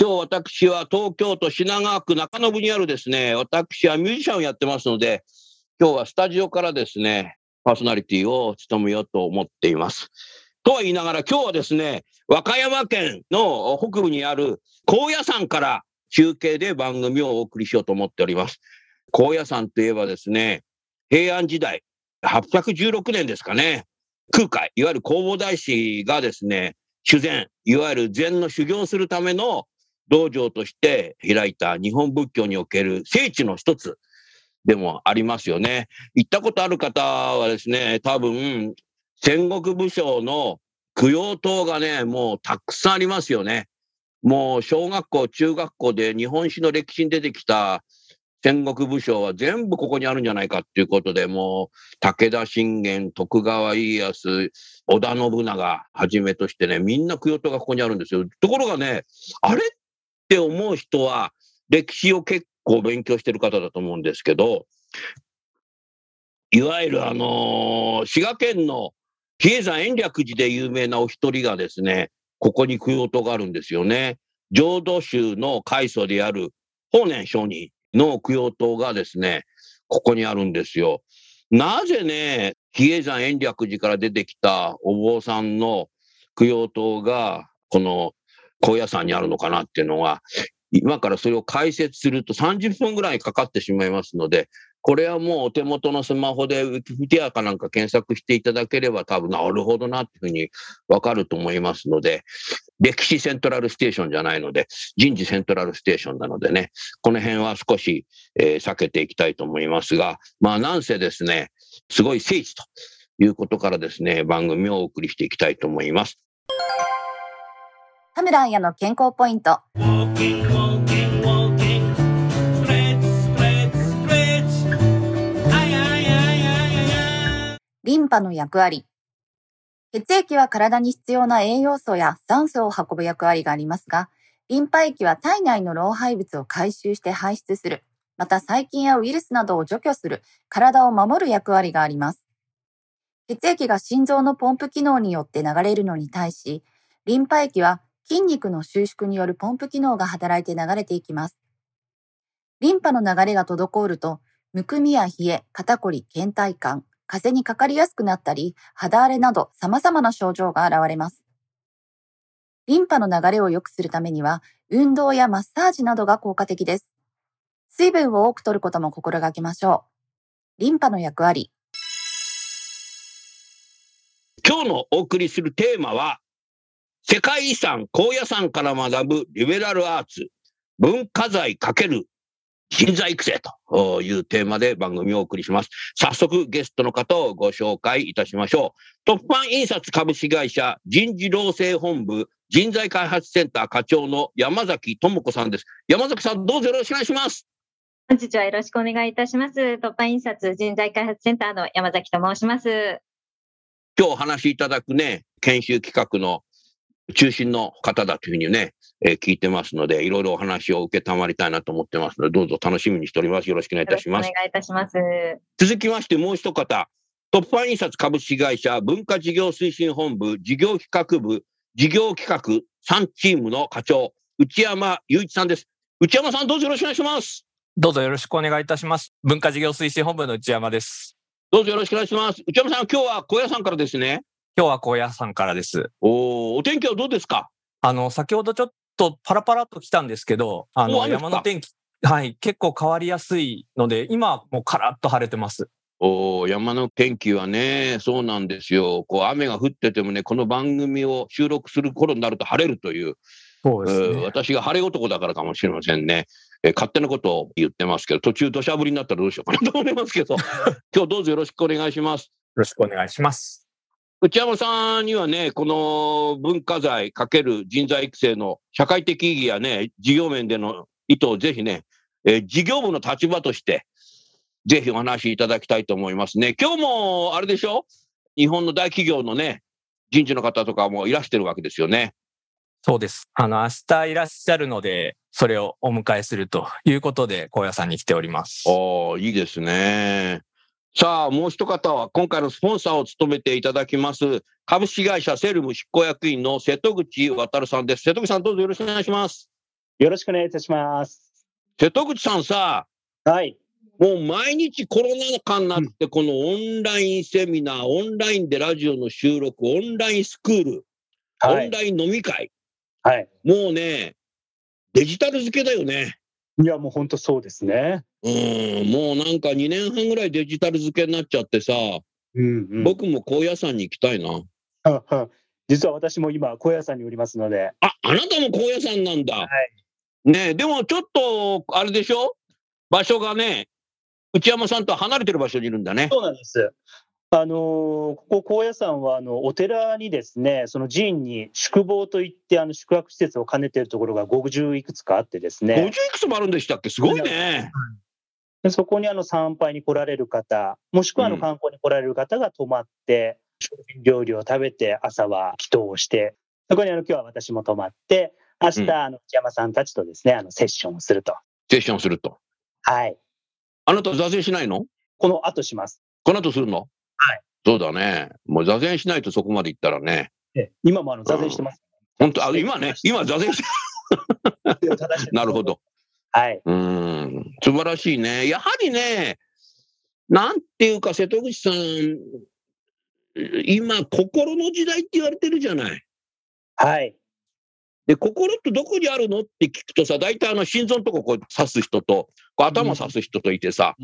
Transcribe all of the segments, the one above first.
今日私は東京都品川区中延にあるですね、私はミュージシャンをやってますので、今日はスタジオからですね、パーソナリティを務めようと思っています。とは言いながら今日はですね、和歌山県の北部にある高野山から中継で番組をお送りしようと思っております。高野山といえばですね、平安時代、816年ですかね、空海、いわゆる弘法大師がですね、修禅、いわゆる禅の修行するための道場として開いた日本仏教における聖地の一つでもありますよね。行ったことある方はですね、多分、戦国武将の供養塔がね、もうたくさんありますよね。もう小学校、中学校で日本史の歴史に出てきた戦国武将は全部ここにあるんじゃないかっていうことで、もう武田信玄、徳川家康、織田信長はじめとしてね、みんな供養塔がここにあるんですよ。ところがね、あれっって思う人は歴史を結構勉強してる方だと思うんですけど、いわゆるあのー滋賀県の比叡山延暦寺で有名なお一人がですね、ここに供養塔があるんですよね。浄土宗の開祖である法然上人の供養塔がですね、ここにあるんですよ。なぜね、比叡山延暦寺から出てきたお坊さんの供養塔が、この高野山にあるのかなっていうのは、今からそれを解説すると30分ぐらいかかってしまいますので、これはもうお手元のスマホでウィキペディアかなんか検索していただければ多分なるほどなっていうふうにわかると思いますので、歴史セントラルステーションじゃないので、人事セントラルステーションなのでね、この辺は少し、えー避けていきたいと思いますが、まあなんせですね、すごい聖地ということからですね、番組をお送りしていきたいと思います。田村彩の健康ポイント。リンパの役割。血液は体に必要な栄養素や酸素を運ぶ役割がありますが、リンパ液は体内の老廃物を回収して排出する、また細菌やウイルスなどを除去する、体を守る役割があります。血液が心臓のポンプ機能によって流れるのに対し、リンパ液は筋肉の収縮によるポンプ機能が働いて流れていきます。リンパの流れが滞ると、むくみや冷え、肩こり、倦怠感、風邪にかかりやすくなったり、肌荒れなど様々な症状が現れます。リンパの流れを良くするためには、運動やマッサージなどが効果的です。水分を多く摂ることも心がけましょう。リンパの役割。今日のお送りするテーマは、世界遺産高野山から学ぶリベラルアーツ、文化財×人材育成というテーマで番組をお送りします。早速ゲストの方をご紹介いたしましょう。トップファン印刷株式会社人事労政本部人材開発センター課長の山崎智子さんです。山崎さんどうぞよろしくお願いします。本日はよろしくお願いいたします。突破印刷人材開発センターの山崎と申します。今日お話しいただくね、研修企画の中心の方だというふうにね、えー聞いてますので、いろいろお話を受けたまりたいなと思ってますので、どうぞ楽しみにしております。よろしくお願いいたしますよろしくお。願いいたします。続きましてもう一方、トップファン印刷株式会社文化事業推進本部事業企画部事業企画3チームの課長、内山雄一さんです。内山さんどうぞよろしくお願いします。どうぞよろしくお願いいたします。文化事業推進本部の内山です。どうぞよろしくお願いします。内山さん、今日は小屋さんからですね。今日は高野山からです。おーお天気はどうですか？あの、先ほどちょっととパラパラっと来たんですけど、あの、山の天気、はい、結構変わりやすいので、今はもうカラッと晴れてます。おー山の天気はね、そうなんですよ。こう雨が降っててもね、この番組を収録する頃になると晴れるという、そうですえーね。私が晴れ男だからかもしれませんね。えー勝手なことを言ってますけど、途中土砂降りになったらどうしようかなと思いますけど、今日どうぞよろしくお願いします。よろしくお願いします。内山さんにはね、この文化財かける人材育成の社会的意義やね、事業面での意図をぜひね、えー事業部の立場として、ぜひお話しいただきたいと思いますね。今日もあれでしょ？日本の大企業のね、人事の方とかもいらしてるわけですよね。そうです。あの、明日いらっしゃるので、それをお迎えするということで、高野山に来ております。おーいいですね。さあ、もう一方は、今回のスポンサーを務めていただきます、株式会社セルム執行役員の瀬戸口渉さんです。瀬戸口さん、どうぞよろしくお願いします。よろしくお願いいたします。瀬戸口さんさ、はい。もう毎日コロナ禍になって、このオンラインセミナー、オンラインでラジオの収録、オンラインスクール、はい。オンライン飲み会、はい。もうね、デジタル付けだよね。いや、もう本当そうですね。うん、もうなんか2年半ぐらいデジタル付けになっちゃってさ、うん、うん。僕も高野山に行きたいな。実は私も今、高野山におりますので。あ、あなたも高野山なんだ。はい。ねえでもちょっと、あれでしょ？場所がね、内山さんと離れてる場所にいるんだね。そうなんです。あのーここ高野山はあのお寺にですね、その寺院に宿坊といってあの宿泊施設を兼ねているところが50いくつかあってです50ねい、くつもあるんでしたっけ？すごいね。でそこにあの参拝に来られる方、もしくはあうんの観光に来られる方が泊まって、食品料理を食べて、朝は祈祷をして、そこにあの今日は私も泊まって、明日、うんあの内山さんたちとですね、あのセッションをすると。セッションすると。はい。あなた座禅しないの？この後します。この後するの？はい。そうだね。もう座禅しないとそこまで行ったらね。え今もあの座禅してます。本当あ、今ね、今座禅して、なるほ。ど。はい。うん、素晴らしいね。やはりね、なんていうか、瀬戸口さん、今、心の時代って言われてるじゃない。はい。で、心ってどこにあるのって聞くとさ、大体あの心臓のとここう刺す人と、こう頭刺す人といてさ、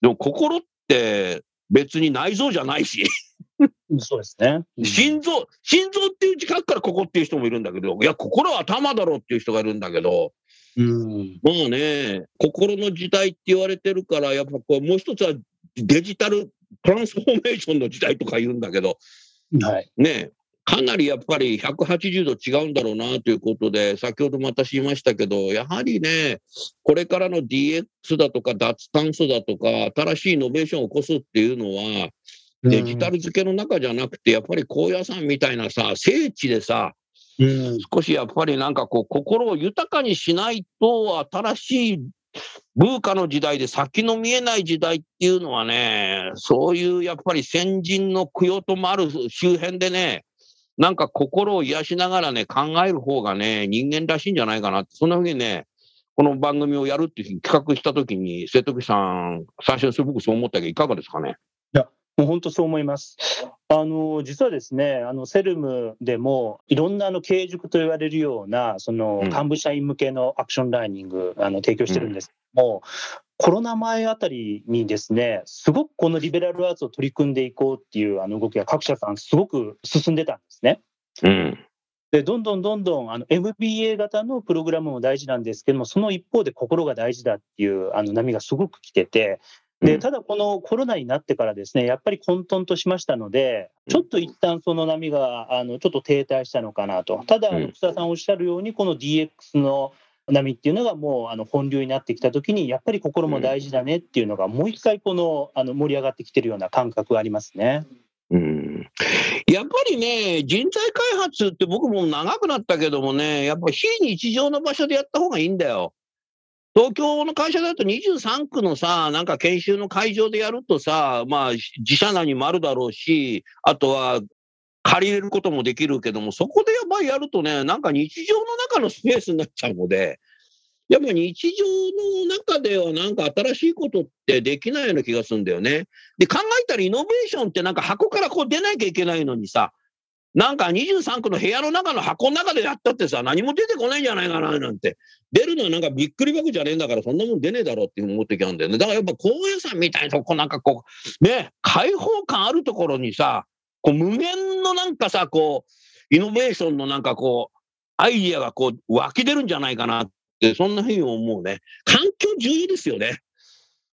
でも心って別に内臓じゃないし、そうですね。うん心臓、心臓っていう字書くからここっていう人もいるんだけど、いや、心は頭だろうっていう人がいるんだけど、うん。まあね、心の時代って言われてるから、やっぱこう、もう一つはデジタルトランスフォーメーションの時代とか言うんだけど、はい。ね、かなりやっぱり180度違うんだろうなということで、先ほども私言いましたけど、やはりね、これからの DX だとか脱炭素だとか、新しいイノベーションを起こすっていうのは、デジタル付けの中じゃなくて、やっぱり高野山みたいなさ、聖地でさ、うん。少しやっぱりなんかこう、心を豊かにしないと、新しい文化の時代で先の見えない時代っていうのはね、そういうやっぱり先人の供養ともある周辺でね、なんか心を癒しながらね、考える方がね、人間らしいんじゃないかなって、そんなふうにね、この番組をやるっていうふうに企画したときに、瀬戸口さん、最初にすごくそう思ったけど、いかがですかね？もう本当そう思います。あの実はですね、あのセルムでもいろんなあの経営塾と言われるようなそのうん幹部社員向けのアクションラーニングあの提供してるんですけども、コロナ前あたりにですね、すごくこのリベラルアーツを取り組んでいこうっていうあの動きが各社さんすごく進んでたんですね。うん。でどんどんどんどんあの MBA 型のプログラムも大事なんですけどもその一方で心が大事だっていうあの波がすごく来ててうんでただこのコロナになってからですねやっぱり混沌としましたのでちょっと一旦その波があのちょっと停滞したのかなとただ草田さんおっしゃるようにこの DX の波っていうのがもうあの本流になってきた時にやっぱり心も大事だねっていうのがもう一回このあの盛り上がってきてるような感覚がありますね。うんやっぱりね、人材開発って僕も長くなったけどもね、やっぱ非日常の場所でやった方がいいんだよ。東京の会社だと23区のさ、なんか研修の会場でやるとさ、まあ自社内にもあるだろうし、あとは借りれることもできるけども、そこでやっぱりやるとね、なんか日常の中のスペースになっちゃうので、やっぱ日常の中ではなんか新しいことってできないような気がするんだよね。で、考えたらイノベーションってなんか箱からこう出なきゃいけないのにさ、なんか23区の部屋の中の箱の中でやったってさ、何も出てこないんじゃないかななんて。出るのはなんかびっくり箱じゃねえんだから、そんなもん出ねえだろうって思ってきたんだよね。だからやっぱ高野山みたいなとこなんかこう、ね、開放感あるところにさ、こう無限のなんかさ、こう、イノベーションのなんかこう、アイディアがこう湧き出るんじゃないかなって、そんなふうに思うね。環境重要ですよね。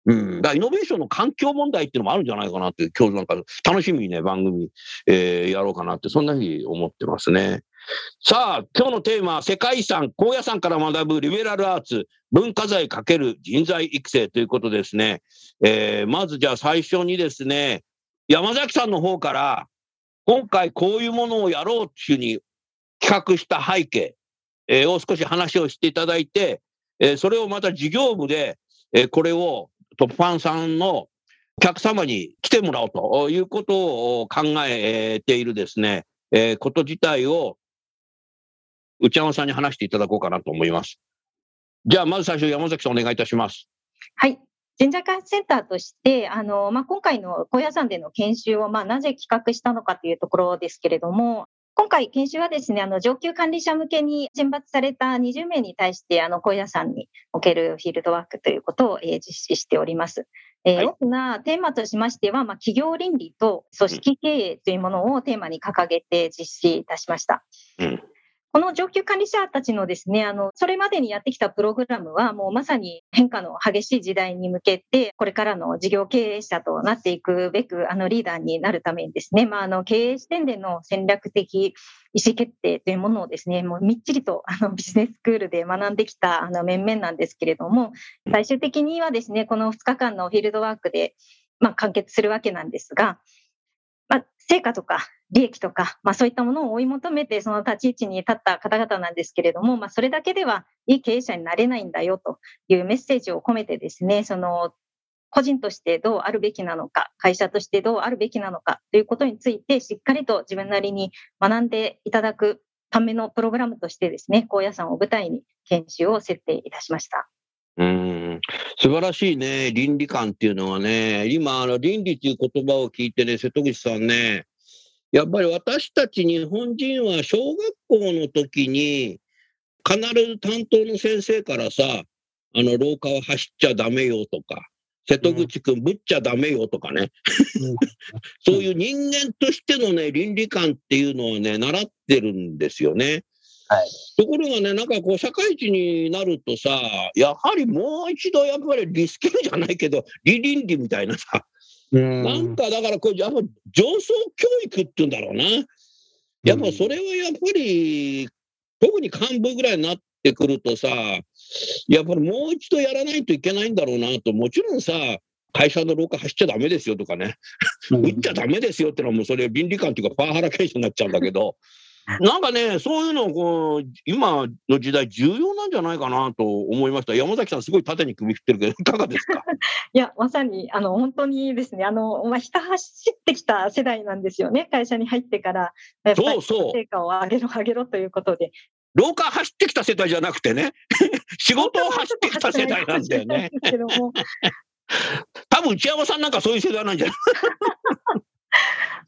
うん。だからイノベーションの環境問題っていうのもあるんじゃないかなって、今日なんか楽しみにね、番組、えーやろうかなって、そんなふうに思ってますね。さあ、今日のテーマは世界遺産、高野山から学ぶリベラルアーツ、文化財×人材育成ということですね。えーまずじゃあ最初にですね、山崎さんの方から、今回こういうものをやろうっていうふうに企画した背景、えーを少し話をしていただいて、えーそれをまた事業部で、えーこれをトップファンさんのお客様に来てもらおうということを考えているですね、えーこと自体を内山さんに話していただこうかなと思います。じゃあ、まず最初、山崎さんお願いいたします。はい。人材開発センターとして、あの、まあ、今回の高野山での研修を、まあ、なぜ企画したのかというところですけれども、今回研修はですね、あの、上級管理者向けに選抜された20名に対して、あの、高野山におけるフィールドワークということを、えー実施しております。えーはい大きなテーマとしましては、まあ、企業倫理と組織経営というものをテーマに掲げて実施いたしました。うんこの上級管理者たちのですね、あの、それまでにやってきたプログラムは、もうまさに変化の激しい時代に向けて、これからの事業経営者となっていくべく、あの、リーダーになるためにですね、まあ、あの、経営視点での戦略的意思決定というものをですね、もうみっちりと、あの、ビジネススクールで学んできた、あの、面々なんですけれども、最終的にはですね、この2日間のフィールドワークで、まあ、完結するわけなんですが、まあ、成果とか利益とか、まあ、そういったものを追い求めて、その立ち位置に立った方々なんですけれども、まあ、それだけではいい経営者になれないんだよというメッセージを込めてですね、その、個人としてどうあるべきなのか、会社としてどうあるべきなのかということについて、しっかりと自分なりに学んでいただくためのプログラムとしてですね、高野山を舞台に研修を設定いたしました。うん。素晴らしいね、倫理観っていうのはね、今、あの倫理っていう言葉を聞いてね、瀬戸口さんね、やっぱり私たち日本人は小学校の時に、必ず担当の先生からさ、あの廊下を走っちゃダメよとか、瀬戸口くんぶっちゃダメよとかね、そういう人間としてのね、倫理観っていうのはね、習ってるんですよね。はい。ところがね、なんかこう、社会人になるとさ、やはりもう一度やっぱりリスキルじゃないけど、理倫理みたいなさ、うんなんかだからこう、やっぱ上層教育っていうんだろうな。やっぱそれはやっぱり、特に幹部ぐらいになってくるとさ、やっぱりもう一度やらないといけないんだろうなと、もちろんさ、会社の廊下走っちゃダメですよとかね、うん 打っちゃダメですよってのはもうそれ倫理観っていうかパワハラ検証になっちゃうんだけど、なんかね、そういうのをこう、今の時代重要なんじゃないかなと思いました。山崎さんすごい縦に首振ってるけど、いかがですか？いや、まさに、あの、本当にですね、あの、まあ、ひた走ってきた世代なんですよね、会社に入ってから。そうそう成果を上げろ、上げろということで。廊下走ってきた世代じゃなくてね、仕事を走ってきた世代なんだよね。多分内山さんなんかそういう世代なんじゃない？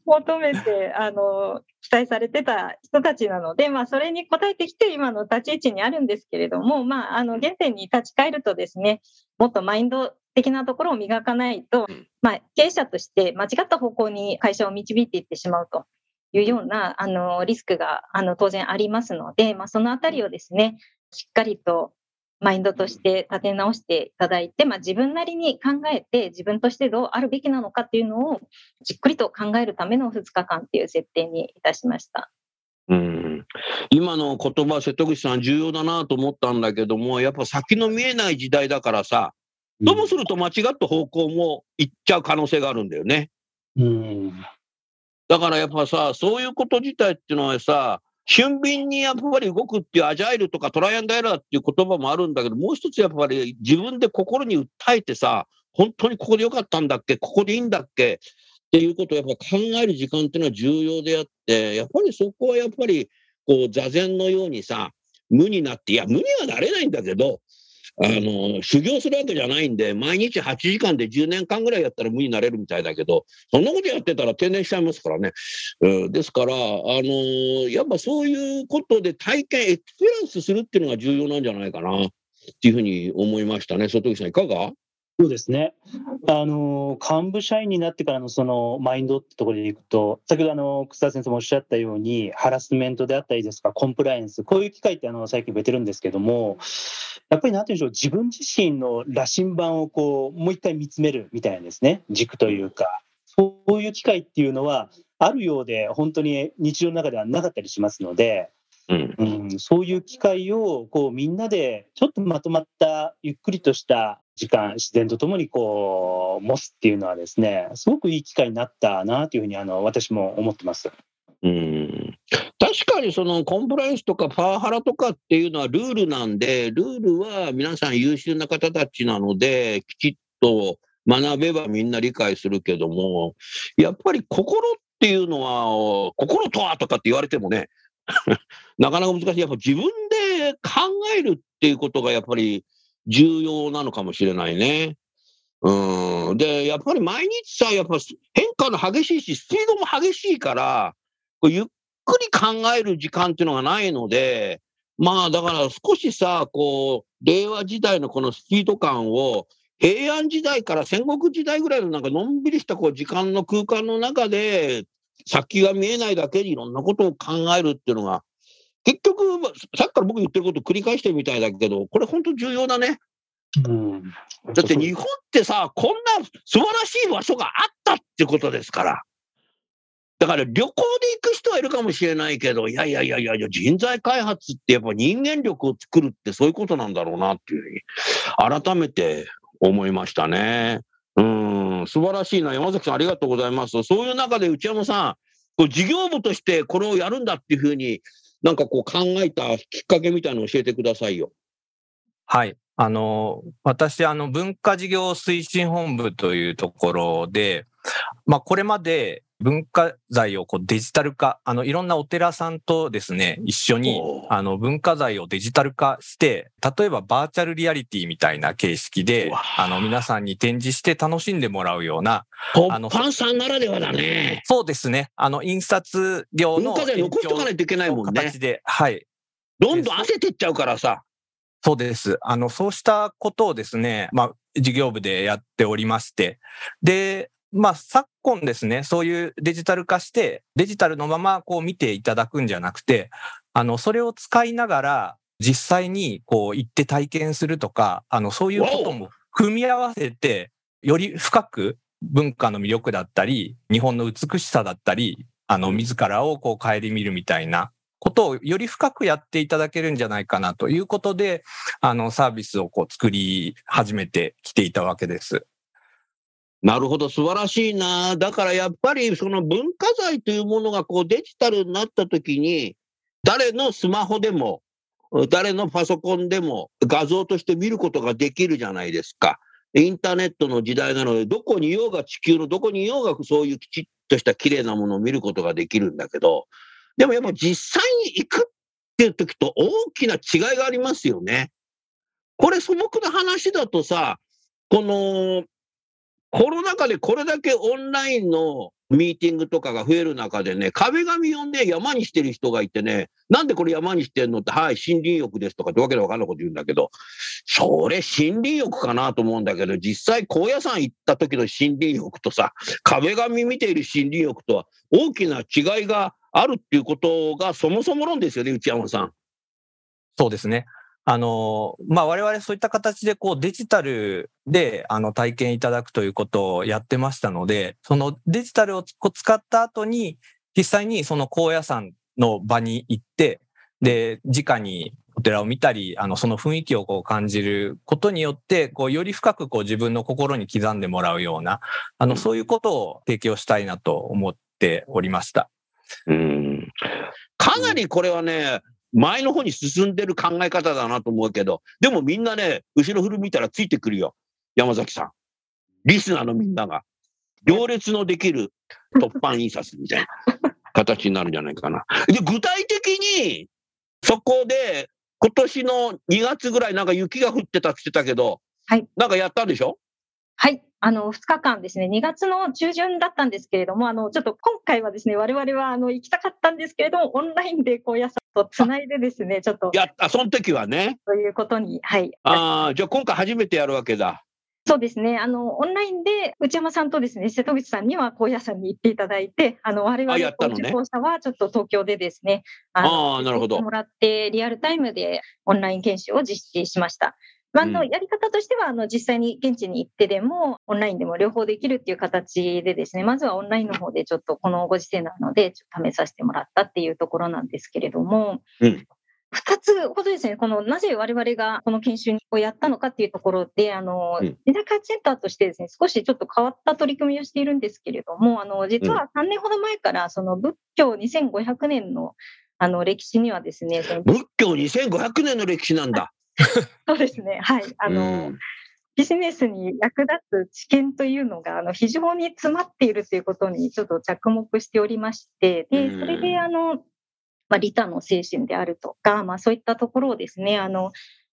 求めて、あの、期待されてた人たちなので、まあ、それに応えてきて、今の立ち位置にあるんですけれども、まあ、あの、原点に立ち返るとですね、もっとマインド的なところを磨かないとうん、まあ、経営者として間違った方向に会社を導いていってしまうというような、あの、リスクが、あの、当然ありますので、まあ、そのあたりをですね、しっかりとマインドとして立て直していただいて、まあ、自分なりに考えて、自分としてどうあるべきなのかっていうのをじっくりと考えるための2日間っていう設定にいたしました。うん今の言葉、瀬戸口さん、重要だなと思ったんだけども、やっぱ先の見えない時代だからさ、ともすると間違った方向も行っちゃう可能性があるんだよね。うん。だからやっぱさ、そういうこと自体っていうのはさ、俊敏にやっぱり動くっていうアジャイルとかトライアンドエラーっていう言葉もあるんだけど、もう一つやっぱり自分で心に訴えてさ、本当にここでよかったんだっけ？ここでいいんだっけ？っていうことをやっぱ考える時間っていうのは重要であって、やっぱりそこはやっぱりこう座禅のようにさ、無になって、いや、無にはなれないんだけど、あの、修行するわけじゃないんで、毎日8時間で10年間ぐらいやったら無になれるみたいだけど、そんなことやってたら定年しちゃいますからね。うん、ですから、あのやっぱそういうことで体験、エクスペランスするっていうのが重要なんじゃないかな、っていうふうに思いましたね。外木さん、いかが？そうですね。あの、幹部社員になってからのそのマインドってところでいくと、先ほどあの、草田先生もおっしゃったように、ハラスメントであったりですとか、コンプライアンス、こういう機会ってあの、最近増えてるんですけども、やっぱりなんていうんでしょう、自分自身の羅針盤をこう、もう一回見つめるみたいなですね、軸というか、そういう機会っていうのは、あるようで、本当に日常の中ではなかったりしますので、うん。うん、そういう機会をこうみんなでちょっとまとまったゆっくりとした時間自然とともにこう持つっていうのはですねすごくいい機会になったなというふうにあの私も思ってます。うん確かにそのコンプライアンスとかパワハラとかっていうのはルールなんで、ルールは皆さん優秀な方たちなので、きちっと学べばみんな理解するけども、やっぱり心っていうのは、心とはとかって言われてもね、なかなか難しい。やっぱ自分で考えるっていうことがやっぱり重要なのかもしれないね。うん。で、やっぱり毎日さ、やっぱ変化の激しいし、スピードも激しいから、こうゆっくり考える時間っていうのがないので、まあだから少しさ、こう、令和時代のこのスピード感を、平安時代から戦国時代ぐらいのなんかのんびりしたこう時間の空間の中で、先が見えないだけにいろんなことを考えるっていうのが、結局、まあさっきから僕言ってることを繰り返してるみたいだけど、これ本当重要だね。うん、だって日本ってさ、こんな素晴らしい場所があったってことですから。だから旅行で行く人はいるかもしれないけど、いやいやいやいやいや、人材開発ってやっぱ人間力を作るってそういうことなんだろうなっていうふうに、改めて思いましたね。うん、素晴らしいな。山崎さんありがとうございます。そういう中で内山さん、こう事業部としてこれをやるんだっていうふうに、なんかこう考えたきっかけみたいなの教えてくださいよ。はい。あの、私、あの、文化事業推進本部というところで、まあ、これまで文化財をこうデジタル化、あの、いろんなお寺さんとですね、一緒にあの、文化財をデジタル化して、例えばバーチャルリアリティみたいな形式うでわ、あの、皆さんに展示して楽しんでもらうような、あのパンさんならではだね。そうですね、あの、印刷業の文化財残しとかないといけないもんね。形で、はい。どんどん焦ってっちゃうからさ。そうです。あの、そうしたことをですね、まあ、事業部でやっておりまして、で、まあ、昨今ですね、そういうデジタル化して、デジタルのままこう見ていただくんじゃなくて、あの、それを使いながら、実際にこう行って体験するとか、あの、そういうことも組み合わせて、より深く文化の魅力だったり、日本の美しさだったり、あの、自らをこう顧みるみたいなことをより深くやっていただけるんじゃないかなということで、あの、サービスをこう作り始めてきていたわけです。なるほど、素晴らしいな。だからやっぱりその文化財というものがこうデジタルになったときに、誰のスマホでも、誰のパソコンでも画像として見ることができるじゃないですか。インターネットの時代なので、どこにいようが地球のどこにいようがそういうきちっとした綺麗なものを見ることができるんだけど、でもやっぱ実際に行くっていう時と大きな違いがありますよね。これ素朴な話だとさ、このコロナ禍でこれだけオンラインのミーティングとかが増える中でね、壁紙をね、山にしてる人がいてね、なんでこれ山にしてんのって、はい、森林浴ですとかってわけでわかんないこと言うんだけど、それ森林浴かなと思うんだけど、実際高野山行った時の森林浴とさ、壁紙見ている森林浴とは大きな違いがあるっていうことがそもそも論ですよね、内山さん。そうですね。あの、まあ、我々そういった形でこうデジタルであの体験いただくということをやってましたので、そのデジタルを使った後に、実際にその高野山の場に行って、で、直にお寺を見たり、あの、その雰囲気をこう感じることによって、こう、より深くこう自分の心に刻んでもらうような、あの、そういうことを提供したいなと思っておりました。うんかなりこれはね、前の方に進んでる考え方だなと思うけど、でもみんなね、後ろ振る見たらついてくるよ。山崎さん。リスナーのみんなが。行列のできる突版印刷みたいな形になるんじゃないかな。で、具体的に、そこで今年の2月ぐらいなんか雪が降ってたって言ってたけど、はい。なんかやったんでしょ？はい。あの、2日間ですね、2月の中旬だったんですけれども、あの、ちょっと今回はですね、我々は、あの、行きたかったんですけれども、オンラインで高野山とつないでですね、ちょっと、やった、その時はね。ということに、はい。ああ、じゃあ今回初めてやるわけだ。そうですね。あの、オンラインで内山さんとですね、瀬戸口さんには高野山に行っていただいて、あの、我々のね受講者はちょっと東京でですね、あーなるほどもらって、リアルタイムでオンライン研修を実施しました。まあ、あの、うん。やり方としては、あの、実際に現地に行ってでも、オンラインでも両方できるっていう形でですね、まずはオンラインの方でちょっとこのご時世なので、ちょっと試させてもらったっていうところなんですけれども、うん。二つほどですね、このなぜ我々がこの研修をやったのかっていうところで、あの、うん。メダカセンターとしてですね、少しちょっと変わった取り組みをしているんですけれども、あの、実は3年ほど前から、その仏教2500年のあの歴史にはですね、仏教2500年の歴史なんだ。そうですね、はい。あの、うん。ビジネスに役立つ知見というのがあの非常に詰まっているということにちょっと着目しておりまして、で、うん。それであの、まあ、利他の精神であるとか、まあそういったところをですね、あの、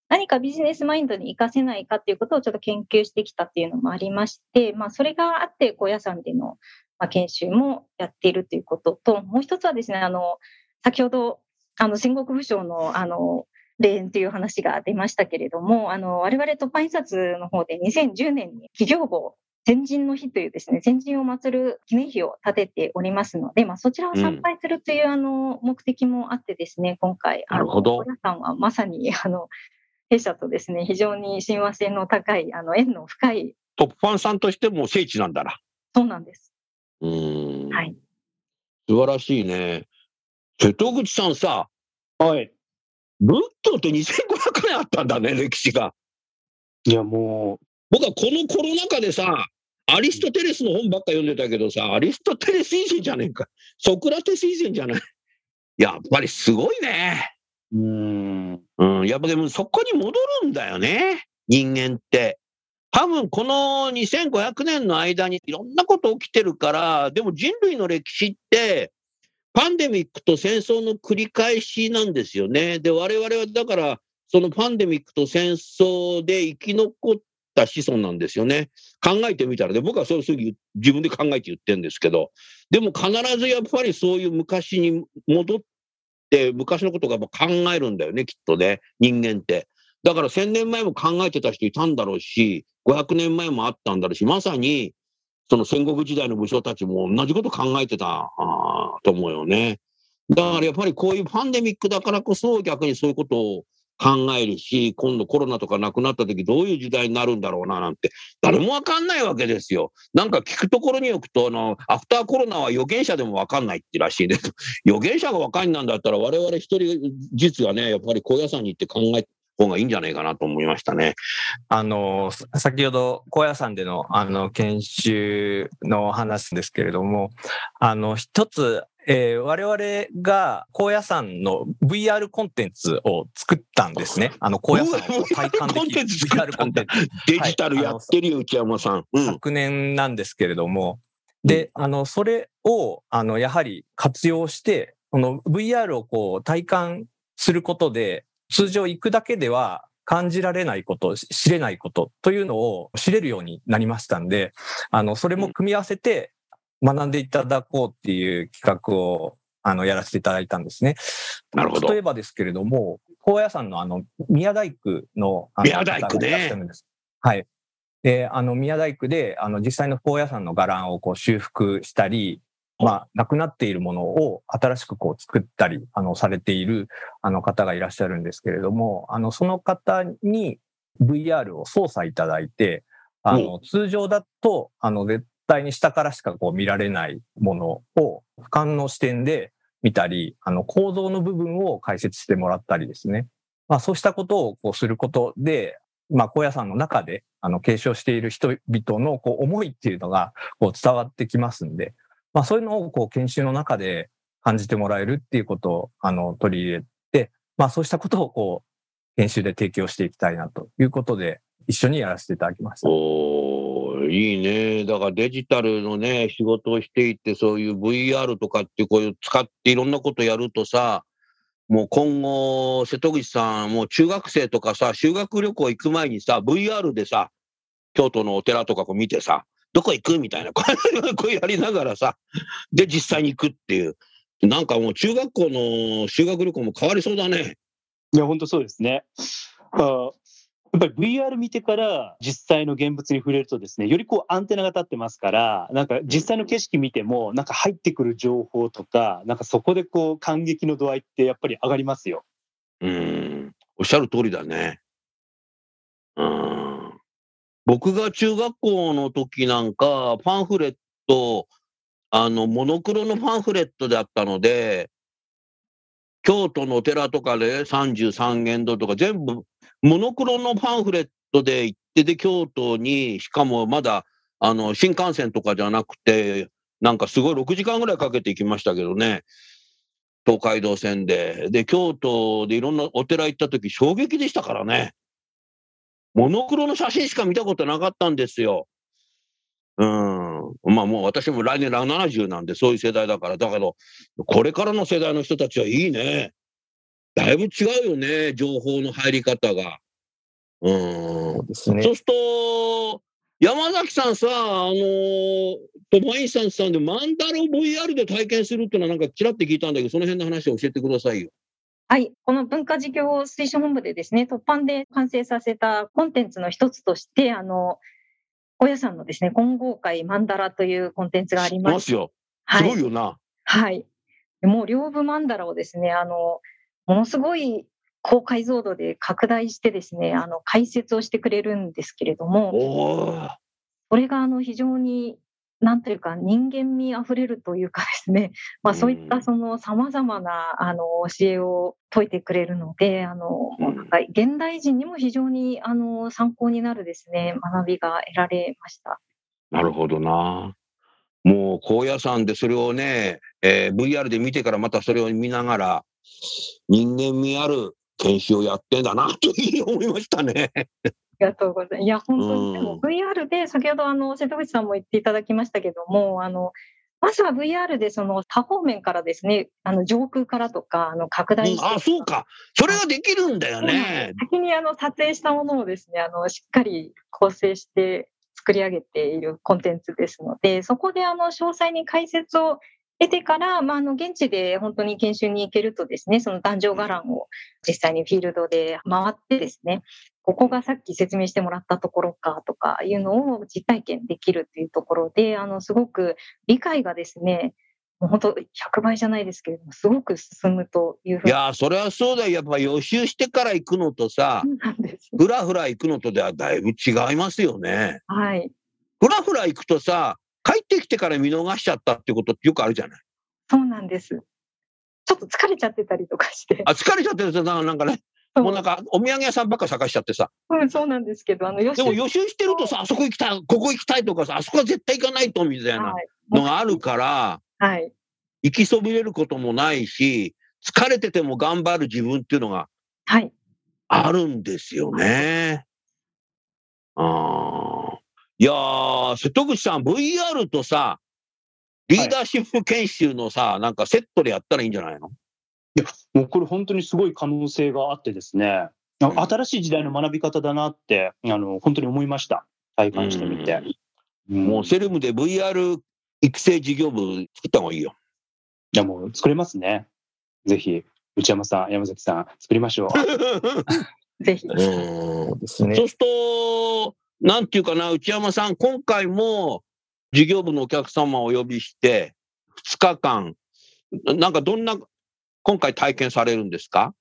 何かビジネスマインドに活かせないかっていうことをちょっと研究してきたっていうのもありまして、まあそれがあって、高野山での、まあ、研修もやっているということと、もう一つはですね、あの、先ほど、あの、戦国武将の、あの、霊園という話が出ましたけれども、あの、我々突破印刷の方で2010年に企業号先人の日というですね、先人を祀る記念碑を立てておりますので、まあ、そちらを参拝するという、あの目的もあってですね、今回、あのなるほど皆さんはまさにあの弊社とですね、非常に親和性の高い、あの縁の深い、トップファンさんとしても聖地なんだな。そうなんです。うーん。はい。素晴らしいね。瀬戸口さんさ、はい。仏教って2500年あったんだね、歴史が。いや、も僕はこのコロナ禍でさ、アリストテレスの本ばっか読んでたけどさ、アリストテレス以前じゃねえか。ソクラテス以前じゃない。やっぱりすごいね。う、ん。うん、やっぱでもそこに戻るんだよね、人間って。多分この2500年の間にいろんなこと起きてるから、でも人類の歴史って、パンデミックと戦争の繰り返しなんですよね。で、我々はだから、そのパンデミックと戦争で生き残った子孫なんですよね。考えてみたらで、僕はそういうふうに自分で考えて言ってるんですけど、でも必ずやっぱりそういう昔に戻って、昔のことがやっぱ考えるんだよね、きっとね、人間って。だから1000年前も考えてた人いたんだろうし、500年前もあったんだろうし、まさにその戦国時代の武将たちも同じこと考えてたと思うよね。だからやっぱりこういうパンデミックだからこそ逆にそういうことを考えるし、今度コロナとかなくなった時どういう時代になるんだろうななんて、誰もわかんないわけですよ。なんか聞くところによくと、あの、アフターコロナは預言者でもわかんないってらしいです。預言者がわかんないんだったら我々一人実がね、やっぱり高野山に行って考え方がいいんじゃないかなと思いましたね。あの、さ先ほど高野山でのあの研修の話ですけれども、あの、一つ、えー我々が高野山の VR コンテンツを作ったんですね。あの、高野山をこう体感できるコンテンツ作った VR コンテンツ。デジタルやってるよ、内山さん。うん。昨年なんですけれども、で、あの、それを、あの、やはり活用して、この VR をこう体感することで、通常行くだけでは感じられないこと、し知れないことというのを知れるようになりましたんで、あの、それも組み合わせて学んでいただこうっていう企画を、あの、やらせていただいたんですね。なるほど例えばですけれども、高野山のあの、宮大工の、あの宮大工ですはい。で、あの、宮大工で、あの、実際の高野山の伽藍をこう修復したり、まあ、なくなっているものを新しくこう作ったり、あの、されている、あの方がいらっしゃるんですけれども、あの、その方に VR を操作いただいて、あの、通常だと、あの、絶対に下からしかこう見られないものを俯瞰の視点で見たり、あの、構造の部分を解説してもらったりですね。まあ、そうしたことをこうすることで、まあ、高野山の中で、あの、継承している人々の、こう、思いっていうのが、こう、伝わってきますんで、まあ、そういうのを、こう、研修の中で感じてもらえるっていうことを、あの、取り入れて、まあ、そうしたことを、こう、研修で提供していきたいなということで、一緒にやらせていただきました。おいいね。だからデジタルのね、仕事をしていて、そういう VR とかってこういう使っていろんなことやるとさ、もう今後、瀬戸口さん、もう中学生とかさ、修学旅行行く前にさ、VR でさ、京都のお寺とかこう見てさ、どこ行く？みたいな、こうやりながらさ、で、実際に行くっていう。なんかもう中学校の修学旅行も変わりそうだね。いや、本当そうですね。あやっぱり VR 見てから実際の現物に触れるとですね、よりこうアンテナが立ってますから、なんか実際の景色見ても、なんか入ってくる情報とか、なんかそこでこう感激の度合いってやっぱり上がりますよ。うん、おっしゃる通りだね。うん。僕が中学校の時なんか、パンフレット、あの、モノクロのパンフレットであったので、京都のお寺とかで33元堂とか全部モノクロのパンフレットで行ってで京都にしかもまだあの新幹線とかじゃなくてなんかすごい6時間ぐらいかけて行きましたけどね。東海道線で。で京都でいろんなお寺行った時衝撃でしたからね。モノクロの写真しか見たことなかったんですよ。うん。まあもう私も来年70なんでそういう世代だから、だけど、これからの世代の人たちはいいね。だいぶ違うよね、情報の入り方が。うん。そうですねそうすると、山崎さんさ、あのー、とマインさんさんでマンダロ VR で体験するっていうのはなんかちらって聞いたんだけど、その辺の話を教えてくださいよ。はい。この文化事業推進本部でですね、突版で完成させたコンテンツの一つとして、あの、高野山のですね、金剛会マンダラというコンテンツがありいま。ますすよ。すはい。ごいよな。はい。もう両部マンダラをですね、あの、ものすごい高解像度で拡大してですね、あの、解説をしてくれるんですけれども、それがあの非常になんというか人間味あふれるというかですね、まあ、そういっうんたそのさまざまなあの教えを説いてくれるのであのなんか現代人にも非常にあの参考になるですね学びが得られました。なるほどな。もう高野山でそれをね、えー VR で見てからまたそれを見ながら、人間味ある研修をやってんだなというふうに思いましたね。ありがとうございます。いや、本当に、でうんも VR で、先ほど、あの、瀬戸口さんも言っていただきましたけども、あの、まずは VR で、その、多方面からですね、あの、上空からとか、あの、拡うん大して、あ、そうか。それができるんだよね。先に、あの、撮影したものをですね、あの、しっかり構成して作り上げているコンテンツですので、そこで、あの、詳細に解説を得てから、まあ、あの、現地で本当に研修に行けるとですね、その壇上伽藍を実際にフィールドで回ってですね、ここがさっき説明してもらったところかとかいうのを実体験できるっていうところで、あの、すごく理解がですね、もう本当100倍じゃないですけれども、すごく進むというふうに。いやー、それはそうだよ。やっぱ予習してから行くのとさ。ふらふら行くのとではだいぶ違いますよね。はい。ふらふら行くとさ、帰ってきてから見逃しちゃったってことってよくあるじゃない。そうなんです。ちょっと疲れちゃってたりとかして。あ、疲れちゃってるとさ、なんかね、もうなんかお土産屋さんばっか探しちゃってさ。うん、そうなんですけど、あの、よでも予習してるとさ、あそこ行きたい、ここ行きたいとかさ、あそこは絶対行かないとみたいなはい。のがあるから、はい。行きそびれることもないし、疲れてても頑張る自分っていうのがはい。あるんですよね。ああ。いやー、瀬戸口さん、VR とさ、リーダーシップ研修のさ、なんかセットでやったらいいんじゃないの？もうこれ本当にすごい可能性があってですね、あ新しい時代の学び方だなって、あの、本当に思いました。体感してみて。うんもうセレムで VR 育成事業部作った方がいいよ。いや、もう作れますね。ぜひ、内山さん、山崎さん、作りましょう。ぜひ。うんそうですねそうすると、なんていうかな、内山さん、今回も事業部のお客様をお呼びして、2日間、なんかどんな、今回体験されるんですか？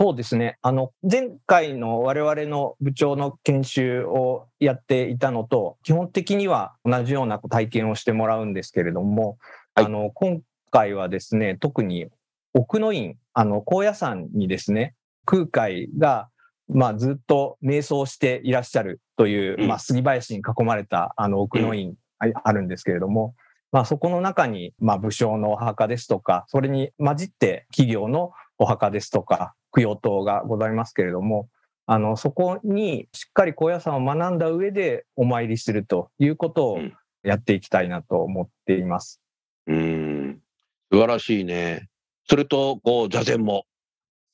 そうですね。あの、前回の我々の部長の研修をやっていたのと、基本的には同じような体験をしてもらうんですけれども、はいあの、今回はですね、特に奥の院、あの、高野山にですね、空海が、まあ、ずっと瞑想していらっしゃるという、うんまあ、杉林に囲まれた、あの、奥の院、ああるんですけれども、まあ、そこの中に、まあ、武将のお墓ですとか、それに混じって企業のお墓ですとか、供養塔がございますけれども、あの、そこにしっかり高野山を学んだ上でお参りするということをうんやっていきたいなと思っています。うん、素晴らしいね。それと、こう、座禅も。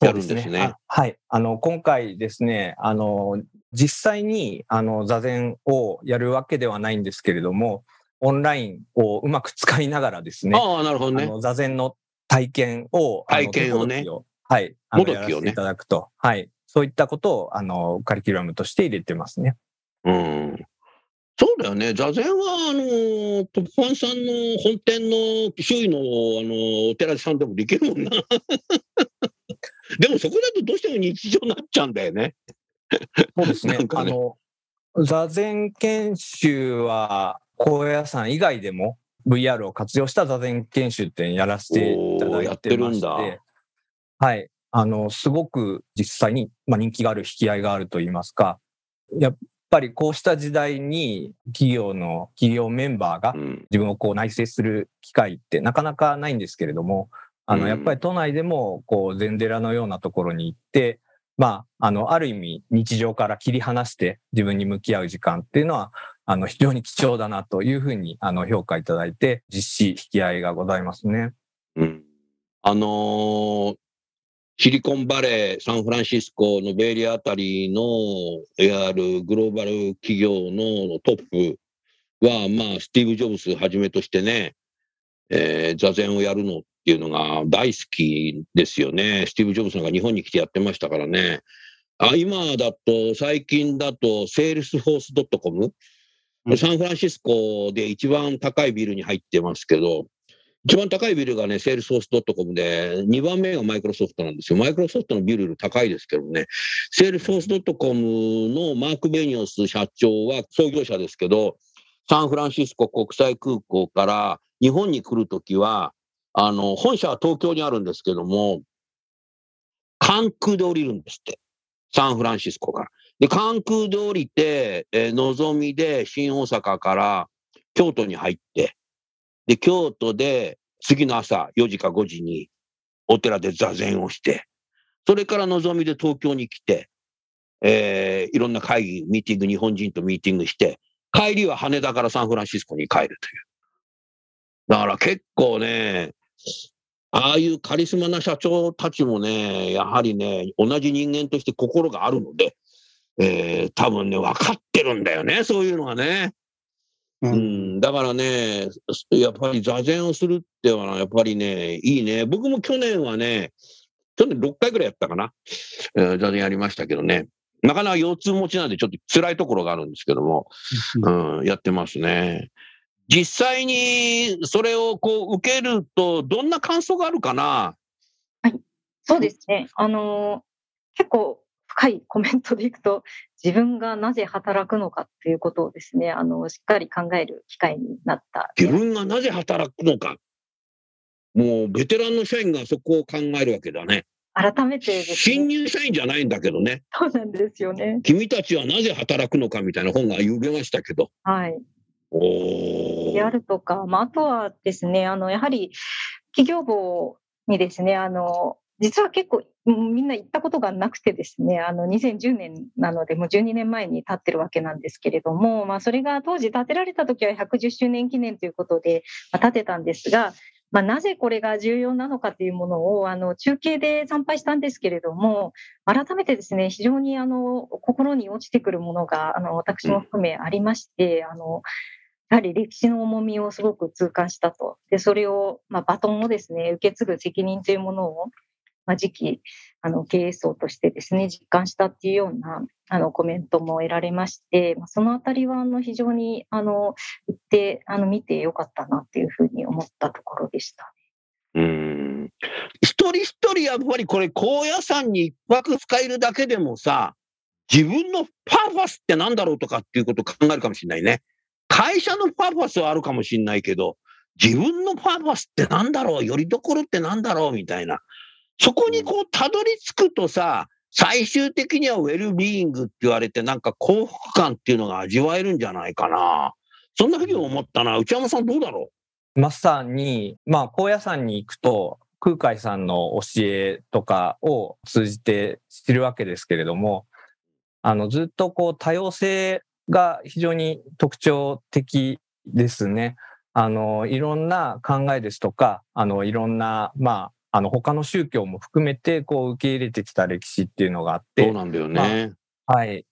やるんですね。あはい。あの、今回ですね、あの、実際に、あの、座禅をやるわけではないんですけれども、オンラインをうまく使いながらですね、ああ、なるほどね。座禅の体験を、体験をねはい。あのもどきをねいただくと。はい。そういったことを、あの、カリキュラムとして入れてますね。うん。そうだよね。座禅は、あの、トップファンさんの本店の周囲の、あの、お寺さんでもできるもんな。でもそこだとどうしても日常になっちゃうんだよね。そうですね。ねあの、座禅研修は、高野山以外でも VR を活用した座禅研修ってやらせていただいってるんてまして、だはい。あの、すごく実際に、まあ、人気がある、引き合いがあると言いますか、やっぱりこうした時代に企業の、企業メンバーがうん。自分をこう内省する機会ってなかなかないんですけれども、あの、うんやっぱり都内でも、こう、禅寺のようなところに行って、まあ、あの、ある意味、日常から切り離して自分に向き合う時間っていうのは、あの、非常に貴重だなというふうに、あの、評価いただいて、実施、引き合いがございますね。うん。あのーシリコンバレー、サンフランシスコのベイエリアあたりの、いわゆるグローバル企業のトップは、まあ、スティーブ・ジョブスはじめとしてね、えー座禅をやるのっていうのが大好きですよね。スティーブ・ジョブスが日本に来てやってましたからね。あ今だと、最近だと、セールスフォース .com、うんサンフランシスコで一番高いビルに入ってますけど、一番高いビルがね、セールスフォース .com で、2番目がマイクロソフトなんですよ。マイクロソフトのビルより高いですけどね、セールスフォース .com のマーク・ベニオフ社長は創業者ですけど、サンフランシスコ国際空港から日本に来るときは、あの、本社は東京にあるんですけども、関空で降りるんですって。サンフランシスコから。で、関空で降りて、えー、のぞみで新大阪から京都に入って、で、京都で次の朝4時か5時にお寺で座禅をして、それからのぞみで東京に来て、えーいろんな会議、ミーティング、日本人とミーティングして、帰りは羽田からサンフランシスコに帰るという。だから結構ね、ああいうカリスマな社長たちもね、やはりね、同じ人間として心があるので、えー多分ね、分かってるんだよね、そういうのがね。ううんん、だからね、やっぱり座禅をするってのは、やっぱりね、いいね。僕も去年はね、去年6回ぐらいやったかな。えー座禅やりましたけどね。なかなか腰痛持ちなんでちょっと辛いところがあるんですけども、うん、やってますね。実際にそれをこう受けると、どんな感想があるかな？そうですね。あの、結構深いコメントでいくと、自分がなぜ働くのかっていうことをですね、あの、しっかり考える機会になった。自分がなぜ働くのか。もうベテランの社員がそこを考えるわけだね。改めてです新ね、入社員じゃないんだけどね。そうなんですよね。君たちはなぜ働くのかみたいな本が読めましたけど。はい。おーであるとか、まあ、あとはですね、あの、やはり企業部にですね、あの、実は結構みんな行ったことがなくてですね、あの、2010年なので、もう12年前に経ってるわけなんですけれども、まあ、それが当時建てられた時は110周年記念ということで、建てたんですが、まあ、なぜこれが重要なのかというものを、あの、中継で参拝したんですけれども、改めてですね、非常にあの、心に落ちてくるものが、あの、私も含めありまして、あの、やはり歴史の重みをすごく痛感したと。で、それを、まあ、バトンをですね、受け継ぐ責任というものを、まあ、次期、あの、経営層としてですね、実感したっていうような、あの、コメントも得られまして、まあ、そのあたりは、あの、非常に、あの、行って、あの、見てよかったなっていうふうに思ったところでした。うん。一人一人やっぱりこれ高野山に一泊使えるだけでもさ、自分のパーパスってなんだろうとかっていうことを考えるかもしれないね。会社のパーパスはあるかもしれないけど、自分のパーパスってなんだろう？よりどころってなんだろう？みたいな。そこにこうたどり着くとさ、最終的にはウェルビーイングって言われてなんか幸福感っていうのが味わえるんじゃないかな。そんなふうに思ったな。内山さんどうだろまさに、まあ、高野山に行くと、空海さんの教えとかを通じて知るわけですけれども、あの、ずっとこう多様性が非常に特徴的ですね。あの、いろんな考えですとか、あの、いろんな、まあ、あの他の宗教も含めてこう受け入れてきた歴史っていうのがあって、そうなんだよね。はい。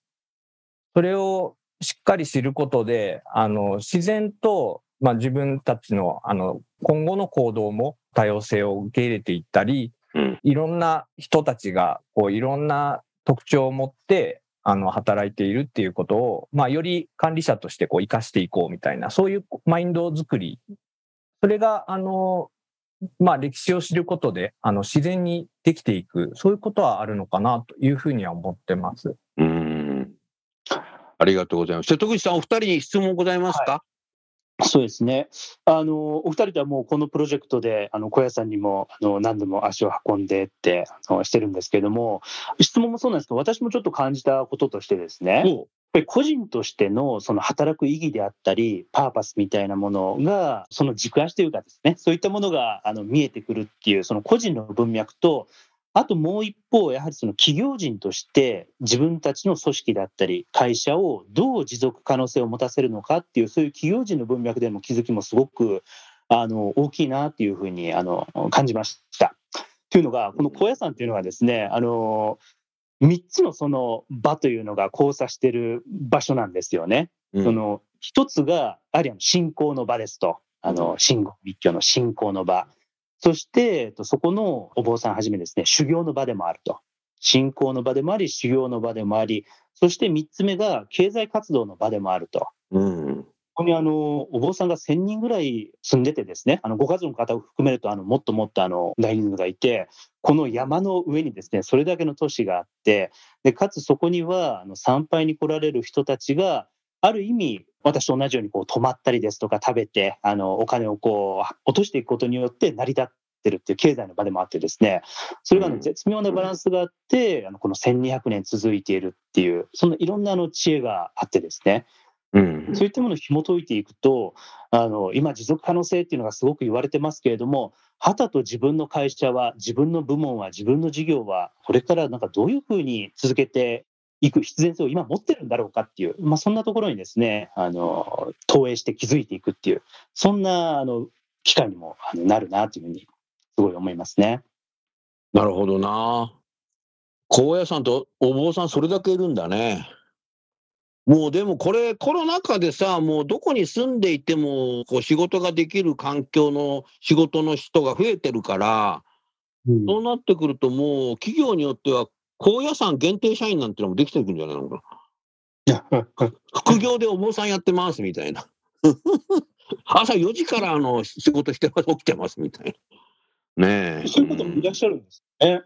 それをしっかり知ることで、あの、自然と、まあ自分たちの、あの、今後の行動も多様性を受け入れていったり、うんいろんな人たちが、こう、いろんな特徴を持って、あの、働いているっていうことを、まあ、より管理者として、こう、生かしていこうみたいな、そういうマインド作り。それが、あの、まあ、歴史を知ることで、あの、自然にできていく、そういうことはあるのかな、というふうには思ってます。うん。ありがとうございます。瀬戸口さん、お二人に質問ございますか、そうですね。あの、お二人とはもうこのプロジェクトで、あの、小屋さんにも、あの、何度も足を運んでって、あのしてるんですけれども、質問もそうなんですけど、私もちょっと感じたこととしてですね、ぱり個人としてのその働く意義であったり、パーパスみたいなものが、その軸足というかですね、そういったものがあの見えてくるっていう、その個人の文脈と、あともう一方、やはりその企業人として自分たちの組織だったり、会社をどう持続可能性を持たせるのかっていう、そういう企業人の文脈での気づきもすごくあの大きいなっていうふうにあの感じました。というのが、この高野山っていうのはですね、あの3つのその場というのが交差している場所なんですよね。うんその一つが、やはりあの信仰の場ですと。あの、信号密教の信仰の場。そして、えっとそこのお坊さんはじめですね、修行の場でもあると。信仰の場でもあり、修行の場でもあり、そして三つ目が経済活動の場でもあると。うん。ここにあの、お坊さんが1000人ぐらい住んでてですね、あの、ご家族の方を含めると、あの、もっともっとあの、大人数がいて、この山の上にですね、それだけの都市があって、で、かつそこには、あの、参拝に来られる人たちが、ある意味、私と同じようにこう泊まったりですとか食べて、あの、お金をこう、落としていくことによって成り立ってるっていう経済の場でもあってですね、それがあのうん。絶妙なバランスがあって、あの、この1200年続いているっていう、そのいろんなあの知恵があってですね、うん。そういったものを紐解いていくと、あの今、持続可能性っていうのがすごく言われてますけれども、はたと自分の会社は、自分の部門は、自分の事業は、これからなんかどういうふうに続けていく必然性を今持ってるんだろうかっていう、まあ、そんなところにですね、あの投影して気づいていくっていう、そんなあの機会にもなるなというふうに、すごい思いますね。なるほどな。高野山とお坊さんそれだけいるんだね。もうでもこれコロナ禍でさ、もうどこに住んでいてもこう仕事ができる環境の仕事の人が増えてるから、そうなってくるともう企業によっては高野山限定社員なんてのもできてくるんじゃないのかな？副業でお坊さんやってますみたいな。朝4時からあの仕事してます、起きてますみたいな。ねえ。そういうこともいらっしゃるんですね。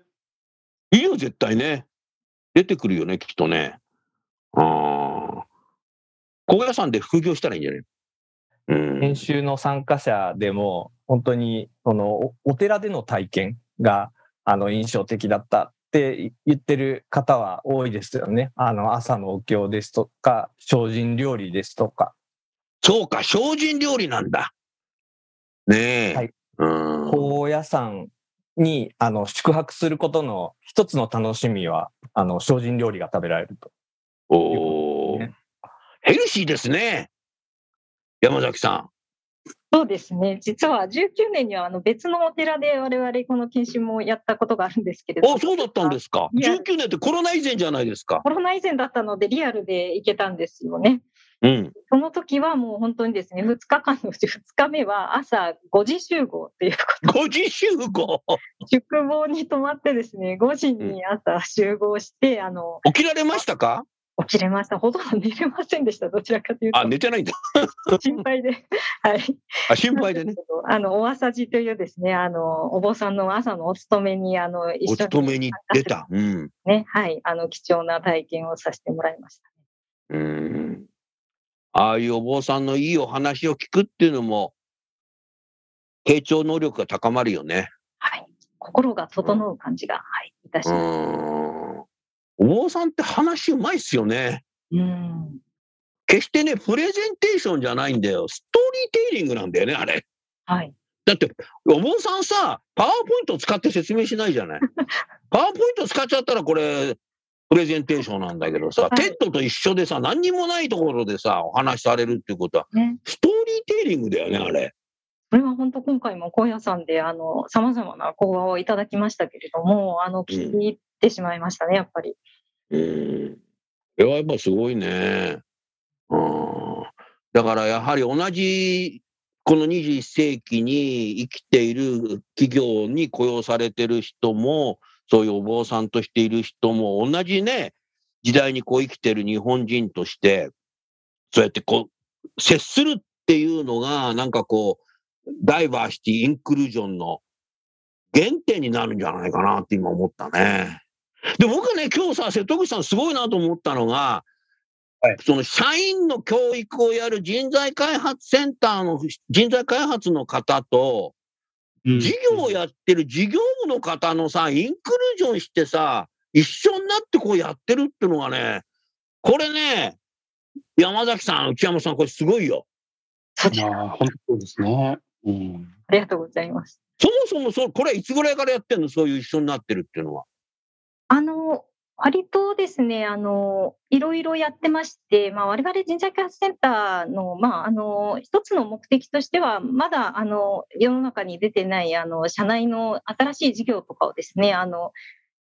いいよ、絶対ね。出てくるよね、きっとね。ああ。高野山で副業したらいいんじゃない？うん。研修の参加者でも、本当に、その、おお寺での体験が、あの、印象的だったって言ってる方は多いですよね。あの、朝のお経ですとか、精進料理ですとか、そうか、精進料理なんだ。ねえ。はいうん。高野山に、あの、宿泊することの一つの楽しみは、あの、精進料理が食べられると。おーねヘルシーですね。山崎さそうですね。実は19年にはあの別のお寺で我々この研修もやったことがあるんですけれん。ども。あ、そうだったんですか。いや19年ってコロナ以前じゃないですか。コロナ以前だったのでリアルで行けたんですよね。うん。その時はもう本当にですね、2日間のうち2日目は朝5時集合っていうこ5時集合。と、宿坊に泊まってですね、5時に朝集合して、あの、起きられましたか？起きれました。ほとんど寝れませんでした。どちらかというあ、寝てないんだ。と心配で。はい。あ、心配でね。あの、お朝寺というですね、あの、お坊さんの朝のお勤めに、あの、一緒おに勤めに出た。うん。ね、はい、あの、貴重な体験をさせてもらいました。うん。ああいうお坊さんのいいお話を聞くっていうのも、傾聴能力が高まるよね。はい。心が整う感じが、はい、いたしうます。ん。お坊さんって話うまいっすよね。うん。決してね、プレゼンテーションじゃないんだよ。ストーリーテイリングなんだよね、あれ。はい。だって、お坊さんさ、パワーポイント使って説明しないじゃない。パワーポイント使っちゃったらこれ、プレゼンテーションなんだけどさ、はい TED と一緒でさ、何にもないところでさ、お話しされるっていうことは、ね。ストーリーテリングだよね、あれ。これは本当今回も高野山であの様々な講話をいただきましたけれども、あの聞いてしまいましたね、やっぱり。うん。これはやっぱすごいね。うん。だからやはり同じこの21世紀に生きている企業に雇用されてる人も、そういうお坊さんとしている人も同じね、時代にこう生きてる日本人として、そうやってこう、接するっていうのが、なんかこう、ダイバーシティ、インクルージョンの原点になるんじゃないかなって今思ったね。で、僕はね、今日さ、瀬戸口さんすごいなと思ったのが、はいその社員の教育をやる人材開発センターの人材開発の方と、事業をやってる事業部の方のさ、インクルージョンしてさ、一緒になってこうやってるっていうのがね、これね、山崎さん、内山さん、これすごいよ。本当ですね。うん。ありがとうございます。そもそもそう、これはいつぐらいからやってんの？そういう一緒になってるっていうのは。あの、割とですね、あの、いろいろやってまして、まあ、我々人材開発センターの、まあ、あの、一つの目的としては、まだ、あの、世の中に出てない、あの、社内の新しい事業とかをですね、あの、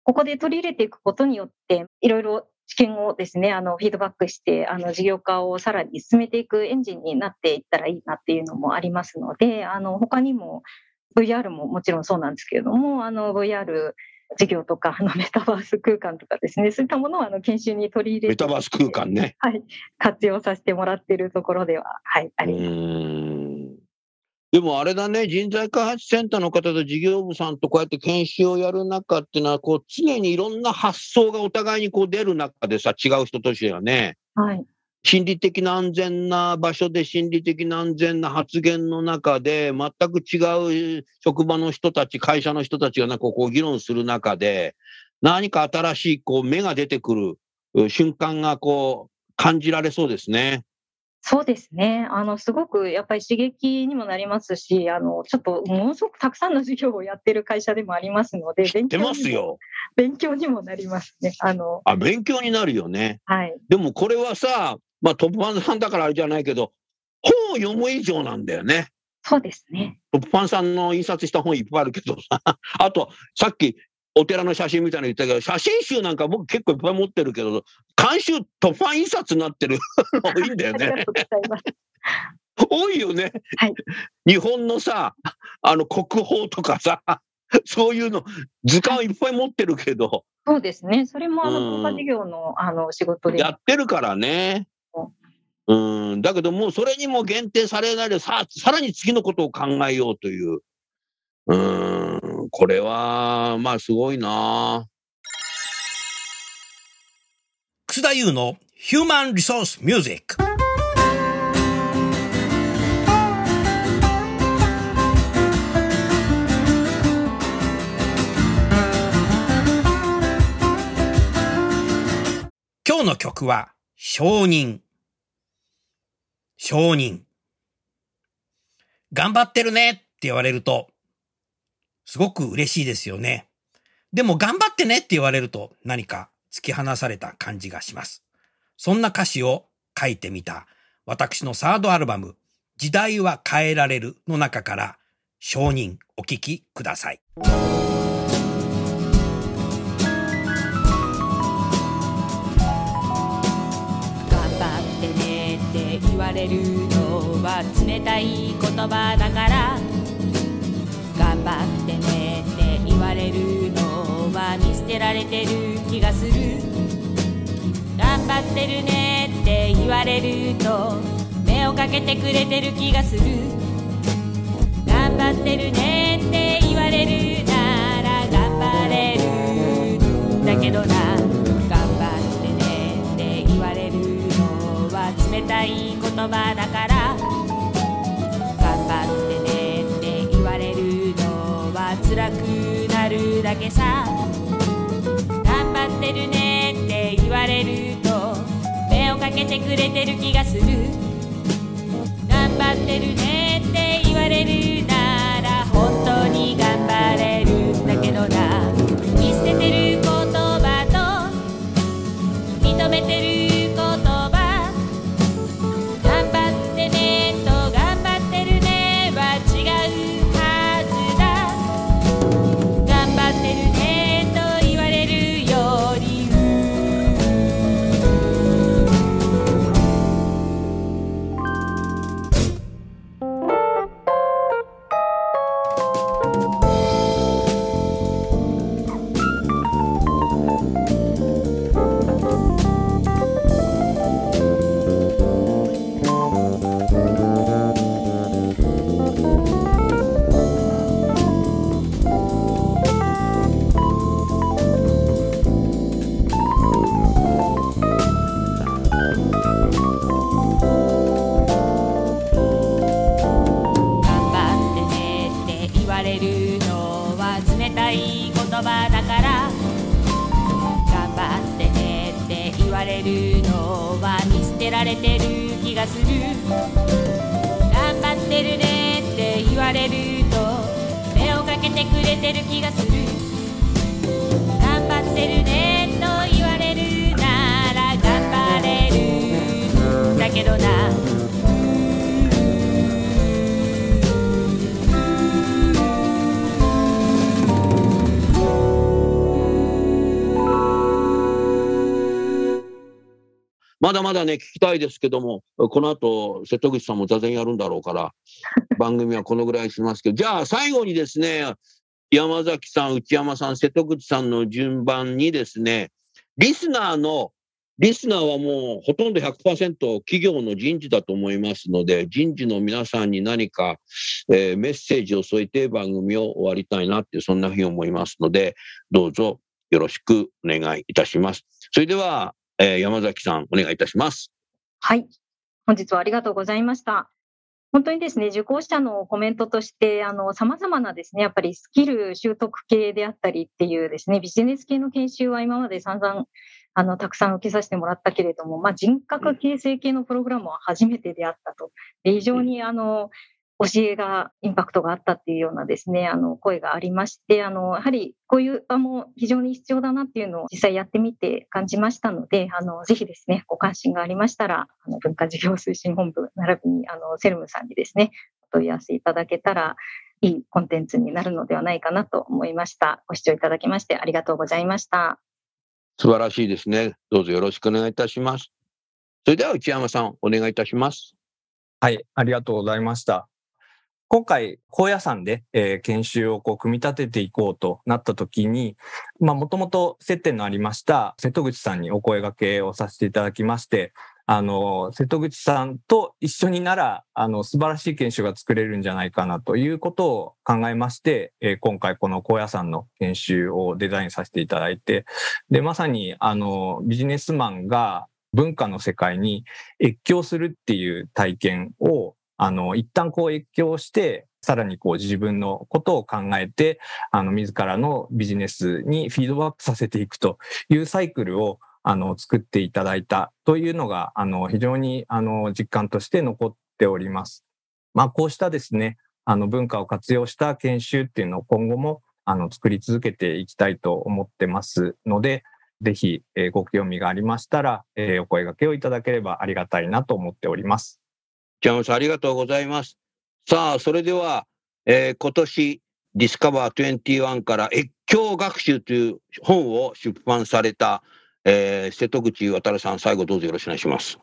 ここで取り入れていくことによって、いろいろ知見をですね、あの、フィードバックして、あの、事業化をさらに進めていくエンジンになっていったらいいなっていうのもありますので、あの、他にも、VR ももちろんそうなんですけれども、あの、VR 事業とか、あの、メタバース空間とかですね、そういったものを、あの、研修に取り入れて、メタバース空間ね。はい、活用させてもらっているところでは、はい、あうります。でもあれだね、人材開発センターの方と事業部さんとこうやって研修をやる中っていうのは、こう常にいろんな発想がお互いにこう出る中でさ、違う人としてはね、はい。心理的な安全な場所で心理的な安全な発言の中で、全く違う職場の人たち、会社の人たちがなんかこう議論する中で、何か新しいこう芽が出てくるう瞬間がこう感じられそうですね。そうですね。あの、すごくやっぱり刺激にもなりますし、あの、ちょっとものすごくたくさんの授業をやってる会社でもありますので、勉出強にもますよ。勉強にもなりますね。あの、あ、勉強になるよね。はい。でもこれはさ、まあトップファンさんだからあれじゃないけど、本を読む以上なんだよね。そうですね。トップファンさんの印刷した本いっぱいあるけどさ、あと、さっきお寺の写真みたいなの言ったけど、写真集なんか僕結構いっぱい持ってるけど、監修トップファン印刷になってる の多いんだよね。多いよね。はい日本のさ、あの国宝とかさ、そういうの、図鑑いっぱい持ってるけど、そうですね。それもあうんの、文化事業のあの仕事で。やってるからね。うん、だけどもうそれにも限定されないでさ、さらに次のことを考えようという。うん、これは、まあすごいな。楠田優のヒューマンリソースミュージック今日の曲は承認承認頑張ってるねって言われるとすごく嬉しいですよね。でも頑張ってねって言われると何か突き放された感じがします。そんな歌詞を書いてみた私のサードアルバム時代は変えられるの中から承認お聞きください。われるのは冷たい言葉だから頑張ってねって言われるのは見捨てられてる気がする。頑張ってるねって言われると目をかけてくれてる気がする。頑張ってるねって言われるなら頑張れる。んだけどな頑張ってねって言われるのは冷たい言葉だから。頑張ってねって言われるのは辛くなるだけさ。頑張ってるねって言われると目をかけてくれてる気がする。頑張ってるねって言われるなら本当に頑張れるんだけどな。見捨ててる言葉と認めてるれるのは見捨てられてる気がする。頑張ってるねって言われると目をかけてくれてる気がする。頑張ってるねと言われるなら頑張れる。んだけどなまだまだね、聞きたいですけども、この後、瀬戸口さんも座禅やるんだろうから、番組はこのぐらいしますけど、じゃあ最後にですね、山崎さん、内山さん、瀬戸口さんの順番にですね、リスナーの、リスナーはもうほとんど100%企業の人事だと思いますので、人事の皆さんに何か、えーメッセージを添えて番組を終わりたいなって、そんなふうに思いますので、どうぞよろしくお願いいたします。それでは、えー山崎さん、お願いいたします。はい。本日はありがとうございました。本当にですね、受講者のコメントとして、あの、様々なですね、やっぱりスキル習得系であったりっていうですね、ビジネス系の研修は今まで散々、あの、たくさん受けさせてもらったけれども、まあ、人格形成系のプログラムは初めてであったと。で、非常に、あの、教えが、インパクトがあったっていうようなですね、あの、声がありまして、あの、やはりこういう場も非常に必要だなっていうのを実際やってみて感じましたので、あの、ぜひですね、ご関心がありましたら、あの、文化事業推進本部、並びに、あの、セルムさんにですね、お問い合わせいただけたら、いいコンテンツになるのではないかなと思いました。ご視聴いただきましてありがとうございました。素晴らしいですね。どうぞよろしくお願いいたします。それでは内山さん、お願いいたします。はい、ありがとうございました。今回、高野山で、えー研修をこう組み立てていこうとなった時に、まあ、もともと接点のありました瀬戸口さんにお声掛けをさせていただきまして、あの、瀬戸口さんと一緒になら、あの、素晴らしい研修が作れるんじゃないかなということを考えまして、えー今回この高野山の研修をデザインさせていただいて、で、まさに、あの、ビジネスマンが文化の世界に越境するっていう体験を、あの、一旦こう越境して、さらにこう自分のことを考えて、あの、自らのビジネスにフィードバックさせていくというサイクルを、あの、作っていただいたというのが、あの、非常に、あの、実感として残っております。まあ、こうしたですね、あの、文化を活用した研修っていうのを今後も、あの、作り続けていきたいと思ってますので、ぜひ、えーご興味がありましたら、えーお声掛けをいただければありがたいなと思っております。内山さん、ありがとうございます。さあ、それでは、えー今年、ディスカバー21から越境学習という本を出版された、えー瀬戸口渉さん、最後どうぞよろしくお願いします。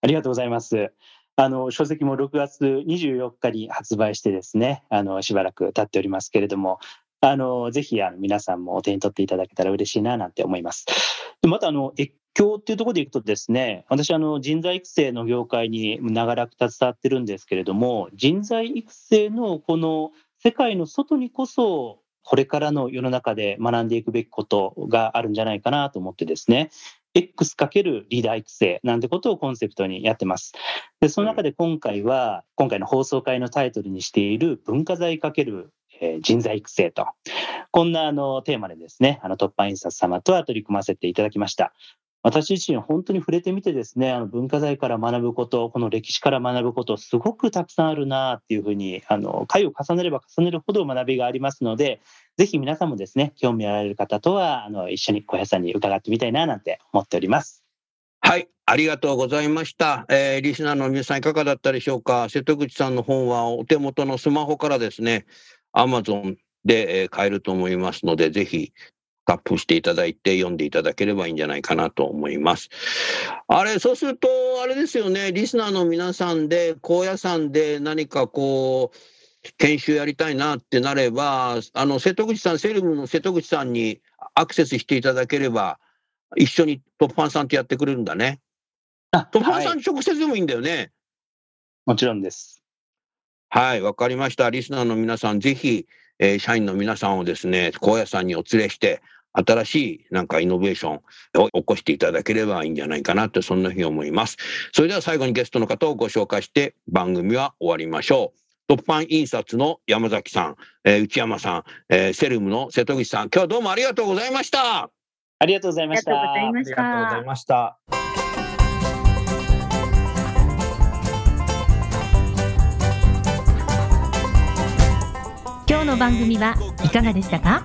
ありがとうございます。あの書籍も6月24日に発売してですね、あのしばらく経っておりますけれども、あのぜひあの皆さんもお手に取っていただけたら嬉しいななんて思います。でまたあの越境っていうところでいくとですね、私あの人材育成の業界に長らく携わってるんですけれども、人材育成のこの世界の外にこそこれからの世の中で学んでいくべきことがあるんじゃないかなと思ってですね、X× リーダー育成なんてことをコンセプトにやってます。で、その中で今回は、今回の放送会のタイトルにしている文化財×人材育成と、こんなあのテーマでですね、あの突破印刷様とは取り組ませていただきました。私自身本当に触れてみてですね、あの文化財から学ぶこと、この歴史から学ぶこと、すごくたくさんあるなっていうふうに、あの、回を重ねれば重ねるほど学びがありますので、ぜひ皆さんもですね、興味あられる方とは、あの、一緒に小屋さんに伺ってみたいななんて思っております。はい、ありがとうございました。えーリスナーの皆さんいかがだったでしょうか？瀬戸口さんの本はお手元のスマホからですね、Amazon で、買えると思いますので、ぜひタップしていただいて読んでいただければいいんじゃないかなと思います。あれ、そうすると、あれですよね、リスナーの皆さんで、高野山で何かこう、研修やりたいなってなれば、あの、瀬戸口さん、セルムの瀬戸口さんにアクセスしていただければ、一緒にトップファンさんとやってくれるんだね。あトップファンさはいんに直接でもいいんだよね。もちろんです。はい、わかりました。リスナーの皆さん、ぜひ、えー社員の皆さんをですね、高野山にお連れして、新しいなんかイノベーションを起こしていただければいいんじゃないかなって、そんなふうに思います。それでは最後にゲストの方をご紹介して番組は終わりましょう。トップファン印刷の山崎さん、えー内山さん、えーセルムの瀬戸口さん、今日はどうもありがとうございました。あありがとうございました。ありがとうございた。ました。今日の番組はいかがでしたか？